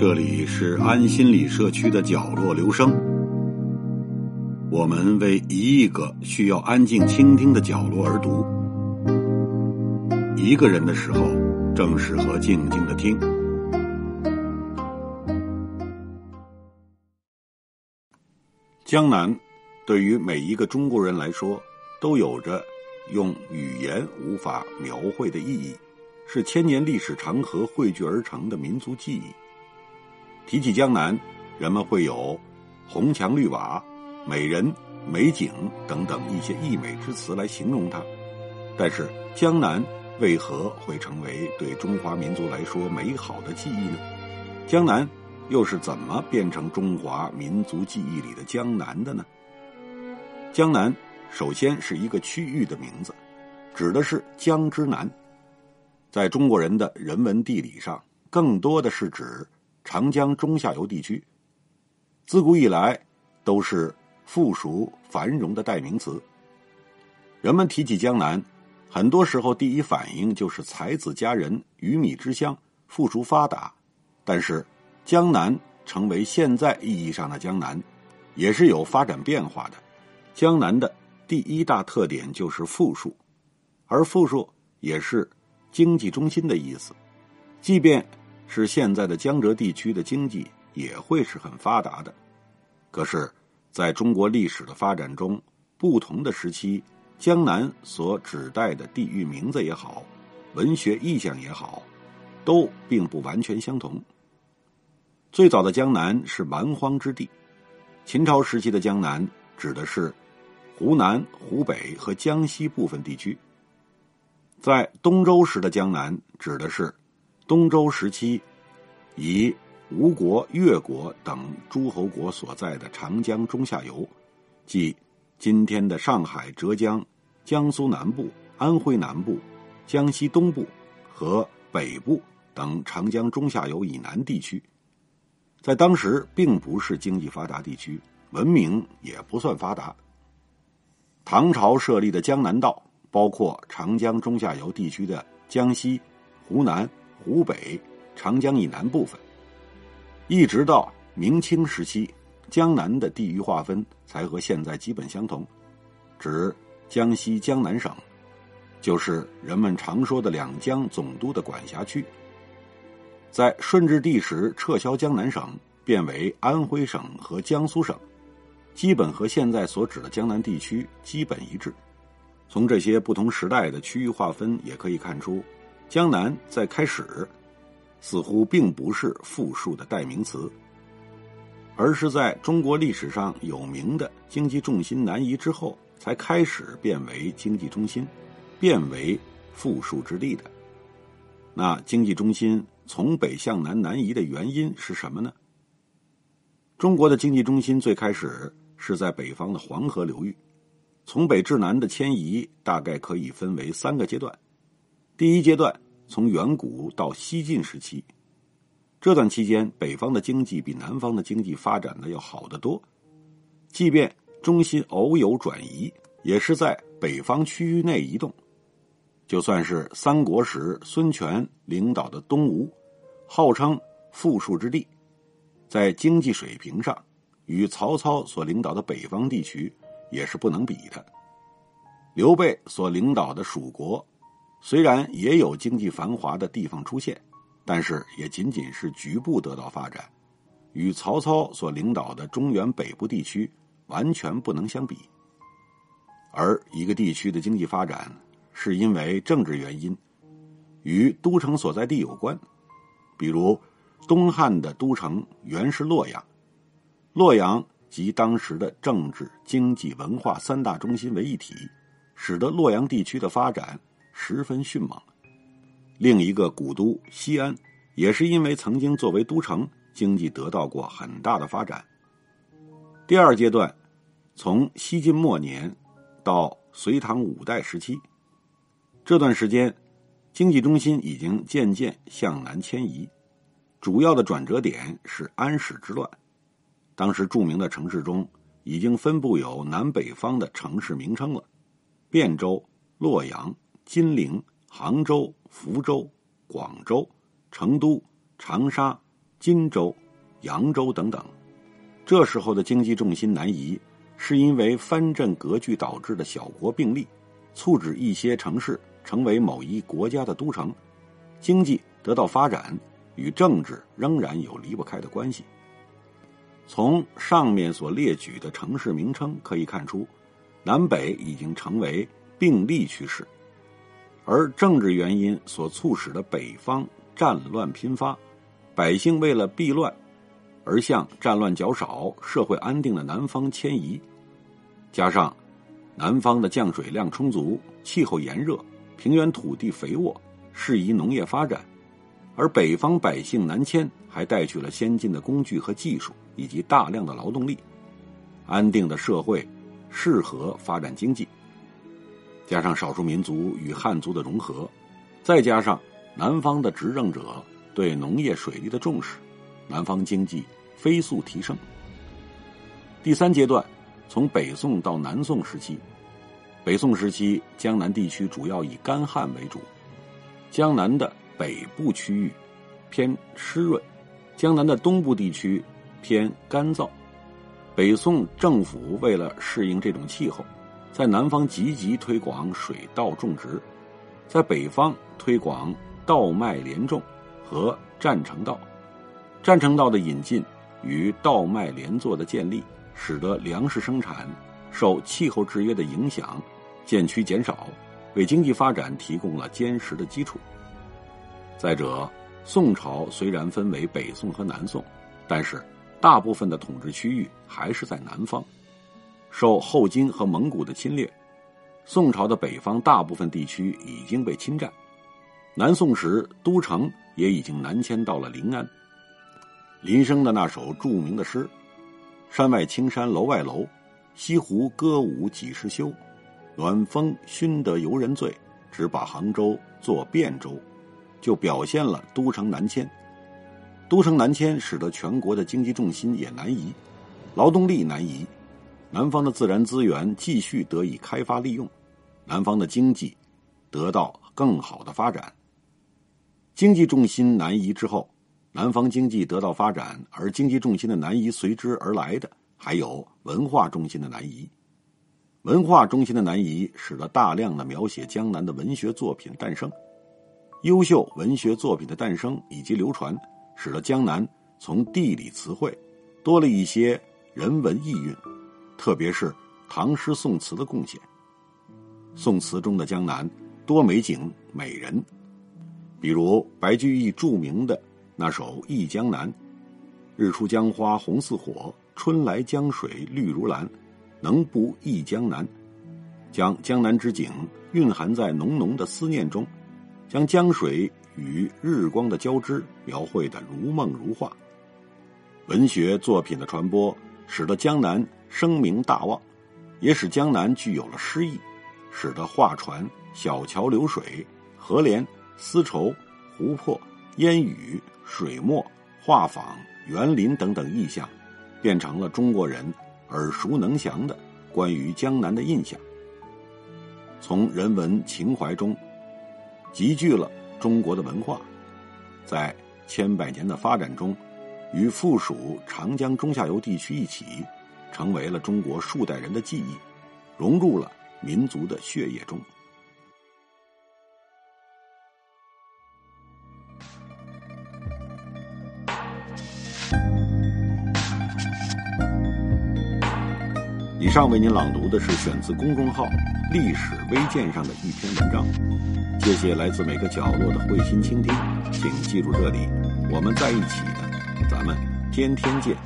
这里是安心理社区的角落，留声。我们为一亿个需要安静倾听的角落而读。一个人的时候，正适合静静的听。江南，对于每一个中国人来说，都有着用语言无法描绘的意义，是千年历史长河汇聚而成的民族记忆。提起江南，人们会有红墙绿瓦、美人、美景等等一些溢美之词来形容它。但是，江南为何会成为对中华民族来说美好的记忆呢？江南又是怎么变成中华民族记忆里的江南的呢？江南首先是一个区域的名字，指的是江之南。在中国人的人文地理上，更多的是指。长江中下游地区，自古以来都是富庶繁荣的代名词。人们提起江南，很多时候第一反应就是才子佳人、鱼米之乡、富庶发达。但是，江南成为现在意义上的江南，也是有发展变化的。江南的第一大特点就是富庶，而富庶也是经济中心的意思。即便是现在的江浙地区的经济也会是很发达的，可是，在中国历史的发展中，不同的时期，江南所指代的地域名字也好，文学意象也好，都并不完全相同。最早的江南是蛮荒之地，秦朝时期的江南指的是湖南、湖北和江西部分地区，在东周时的江南指的是。东周时期，以吴国、越国等诸侯国所在的长江中下游，即今天的上海、浙江、江苏南部、安徽南部、江西东部和北部等长江中下游以南地区，在当时并不是经济发达地区，文明也不算发达。唐朝设立的江南道，包括长江中下游地区的江西、湖南。湖北、长江以南部分，一直到明清时期，江南的地域划分才和现在基本相同，指江西江南省，就是人们常说的两江总督的管辖区。在顺治帝时撤销江南省，变为安徽省和江苏省，基本和现在所指的江南地区基本一致。从这些不同时代的区域划分，也可以看出。江南在开始似乎并不是富庶的代名词，而是在中国历史上有名的经济重心南移之后，才开始变为经济中心，变为富庶之地的。那经济中心从北向南南移的原因是什么呢？中国的经济中心最开始是在北方的黄河流域，从北至南的迁移大概可以分为三个阶段。第一阶段从远古到西晋时期，这段期间北方的经济比南方的经济发展的要好得多。即便中心偶有转移，也是在北方区域内移动。就算是三国时孙权领导的东吴，号称富庶之地，在经济水平上与曹操所领导的北方地区也是不能比的。刘备所领导的蜀国。虽然也有经济繁华的地方出现，但是也仅仅是局部得到发展，与曹操所领导的中原北部地区完全不能相比。而一个地区的经济发展，是因为政治原因，与都城所在地有关。比如，东汉的都城原是洛阳，洛阳集当时的政治、经济、文化三大中心为一体，使得洛阳地区的发展。十分迅猛。另一个古都西安，也是因为曾经作为都城，经济得到过很大的发展。第二阶段，从西晋末年到隋唐五代时期，这段时间，经济中心已经渐渐向南迁移。主要的转折点是安史之乱。当时著名的城市中，已经分布有南北方的城市名称了：汴州、洛阳、金陵、杭州、福州、广州、成都、长沙、荆州、扬州等等。这时候的经济重心南移，是因为藩镇割据导致的小国并立，促使一些城市成为某一国家的都城，经济得到发展，与政治仍然有离不开的关系。从上面所列举的城市名称可以看出，南北已经成为并立趋势，而政治原因所促使的北方战乱频发，百姓为了避乱，而向战乱较少、社会安定的南方迁移，加上南方的降水量充足、气候炎热、平原土地肥沃，适宜农业发展。而北方百姓南迁，还带去了先进的工具和技术，以及大量的劳动力，安定的社会，适合发展经济。加上少数民族与汉族的融合，再加上南方的执政者对农业水利的重视，南方经济飞速提升。第三阶段，从北宋到南宋时期，北宋时期江南地区主要以干旱为主，江南的。北部区域偏湿润，江南的东部地区偏干燥。北宋政府为了适应这种气候，在南方积极推广水稻种植，在北方推广稻麦连种和占城稻。占城稻的引进与稻麦连作的建立，使得粮食生产受气候制约的影响渐趋减少，为经济发展提供了坚实的基础。再者，宋朝虽然分为北宋和南宋，但是大部分的统治区域还是在南方。受后金和蒙古的侵略，宋朝的北方大部分地区已经被侵占。南宋时，都城也已经南迁到了临安。林升的那首著名的诗：“山外青山楼外楼，西湖歌舞几时休？暖风熏得游人醉，只把杭州作汴州。”就表现了都城南迁，都城南迁使得全国的经济重心也南移，劳动力南移，南方的自然资源继续得以开发利用，南方的经济得到更好的发展。经济重心南移之后，南方经济得到发展，而经济重心的南移随之而来的还有文化中心的南移。文化中心的南移，使得大量的描写江南的文学作品诞生。优秀文学作品的诞生以及流传，使得江南从地理词汇多了一些人文意蕴，特别是唐诗宋词的贡献。宋词中的江南多美景美人，比如白居易著名的那首《忆江南》：“日出江花红似火，春来江水绿如蓝，能不忆江南？”将江南之景蕴含在浓浓的思念中。将江水与日光的交织描绘的如梦如画。文学作品的传播，使得江南声名大旺，也使江南具有了诗意，使得画船、小桥流水、荷莲、丝绸、湖泊、烟雨、水墨、画舫、园林等等意象，变成了中国人耳熟能详的关于江南的印象。从人文情怀中。集聚了中国的文化，在千百年的发展中，与附属长江中下游地区一起，成为了中国数代人的记忆，融入了民族的血液中。以上为您朗读的是选自公众号“历史微鉴”上的一篇文章。谢谢来自每个角落的会心倾听，请记住这里，我们在一起的，咱们天天见。